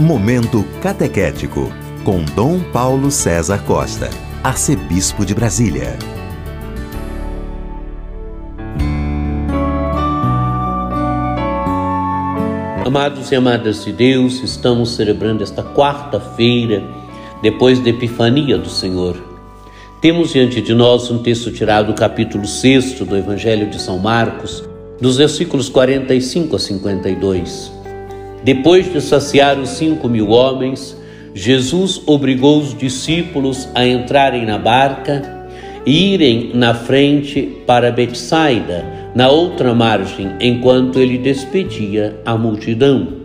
Momento Catequético, com Dom Paulo César Costa, Arcebispo de Brasília. Amados e amadas de Deus, estamos celebrando esta quarta-feira, depois da Epifania do Senhor. Temos diante de nós um texto tirado do capítulo 6 do Evangelho de São Marcos, dos versículos 45 a 52. Depois de saciar os cinco mil homens, Jesus obrigou os discípulos a entrarem na barca e irem na frente para Betsaida, na outra margem, enquanto ele despedia a multidão.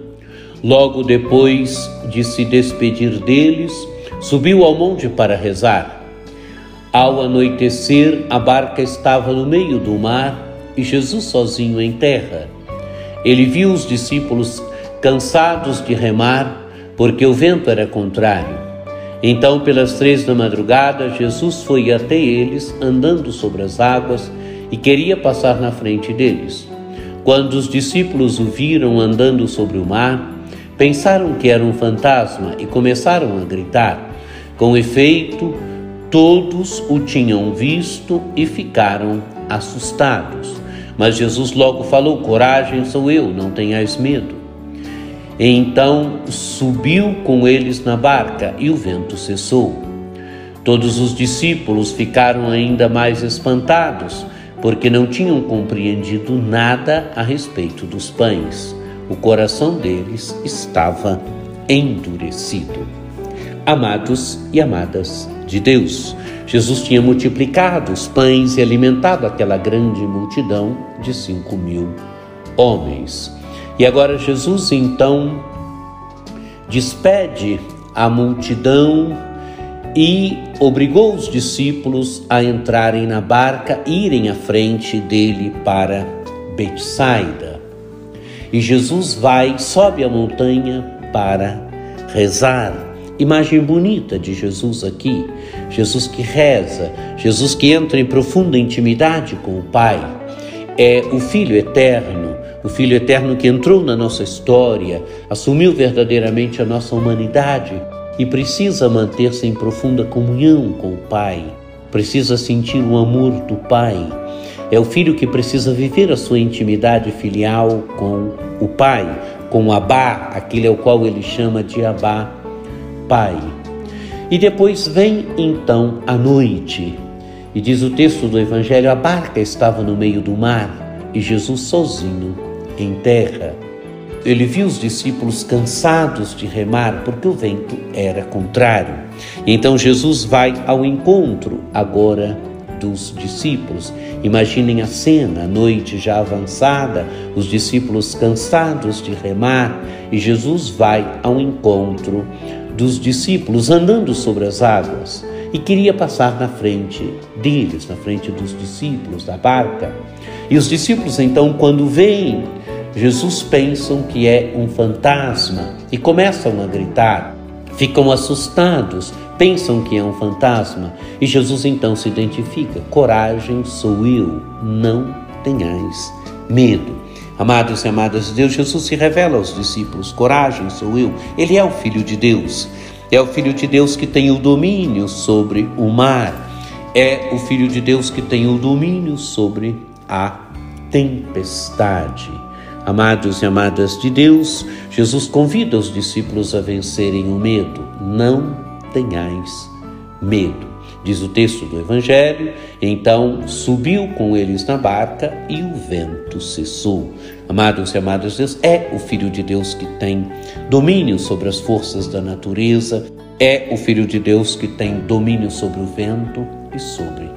Logo depois de se despedir deles, subiu ao monte para rezar. Ao anoitecer, a barca estava no meio do mar e Jesus sozinho em terra. Ele viu os discípulos cansados de remar, porque o vento era contrário. Então, pelas três da madrugada, Jesus foi até eles, andando sobre as águas, e queria passar na frente deles. Quando os discípulos o viram andando sobre o mar, pensaram que era um fantasma e começaram a gritar. Com efeito, todos o tinham visto e ficaram assustados. Mas Jesus logo falou: Coragem, sou eu, não tenhais medo. Então subiu com eles na barca e o vento cessou. Todos os discípulos ficaram ainda mais espantados, porque não tinham compreendido nada a respeito dos pães. O coração deles estava endurecido. Amados e amadas de Deus, Jesus tinha multiplicado os pães e alimentado aquela grande multidão de cinco mil homens. E agora Jesus então despede a multidão e obrigou os discípulos a entrarem na barca irem à frente dele para Betsaida. E Jesus vai, sobe a montanha para rezar. Imagem bonita de Jesus aqui. Jesus que reza, Jesus que entra em profunda intimidade com o Pai. É o Filho eterno o Filho Eterno que entrou na nossa história, assumiu verdadeiramente a nossa humanidade e precisa manter-se em profunda comunhão com o Pai, precisa sentir o amor do Pai. É o filho que precisa viver a sua intimidade filial com o Pai, com o Abá, aquele ao qual ele chama de Abá, Pai. E depois vem então a noite, e diz o texto do Evangelho: a barca estava no meio do mar e Jesus sozinho em terra. Ele viu os discípulos cansados de remar porque o vento era contrário. Então Jesus vai ao encontro agora dos discípulos. Imaginem a cena, a noite já avançada, os discípulos cansados de remar, e Jesus vai ao encontro dos discípulos andando sobre as águas e queria passar na frente deles, na frente dos discípulos da barca. E os discípulos, então, quando veem Jesus, pensam que é um fantasma e começam a gritar. Ficam assustados, pensam que é um fantasma e Jesus então se identifica: Coragem, sou eu, não tenhais medo. Amados e amadas de Deus, Jesus se revela aos discípulos: Coragem, sou eu. Ele é o Filho de Deus. É o Filho de Deus que tem o domínio sobre o mar. É o Filho de Deus que tem o domínio sobre a tempestade. Amados e amadas de Deus, Jesus convida os discípulos a vencerem o medo. Não tenhais medo. Diz o texto do Evangelho, então subiu com eles na barca e o vento cessou. Amados e amadas de Deus, é o Filho de Deus que tem domínio sobre as forças da natureza, é o Filho de Deus que tem domínio sobre o vento e sobre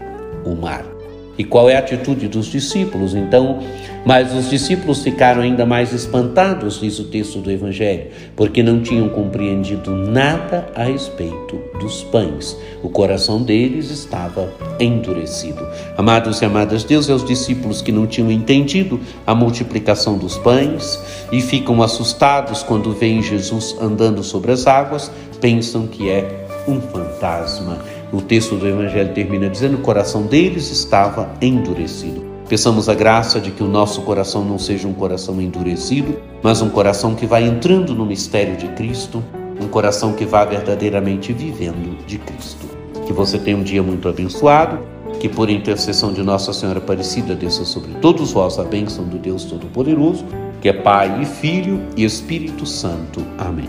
o mar. E qual é a atitude dos discípulos? Então, mas os discípulos ficaram ainda mais espantados, diz o texto do Evangelho, porque não tinham compreendido nada a respeito dos pães. O coração deles estava endurecido. Amados e amadas, Deus é os discípulos que não tinham entendido a multiplicação dos pães e ficam assustados quando veem Jesus andando sobre as águas, pensam que é um fantasma. O texto do Evangelho termina dizendo: o coração deles estava endurecido. Peçamos a graça de que o nosso coração não seja um coração endurecido, mas um coração que vai entrando no mistério de Cristo, um coração que vá verdadeiramente vivendo de Cristo. Que você tenha um dia muito abençoado, que por intercessão de Nossa Senhora Aparecida desça sobre todos vós a bênção do Deus Todo-Poderoso, que é Pai e Filho e Espírito Santo. Amém.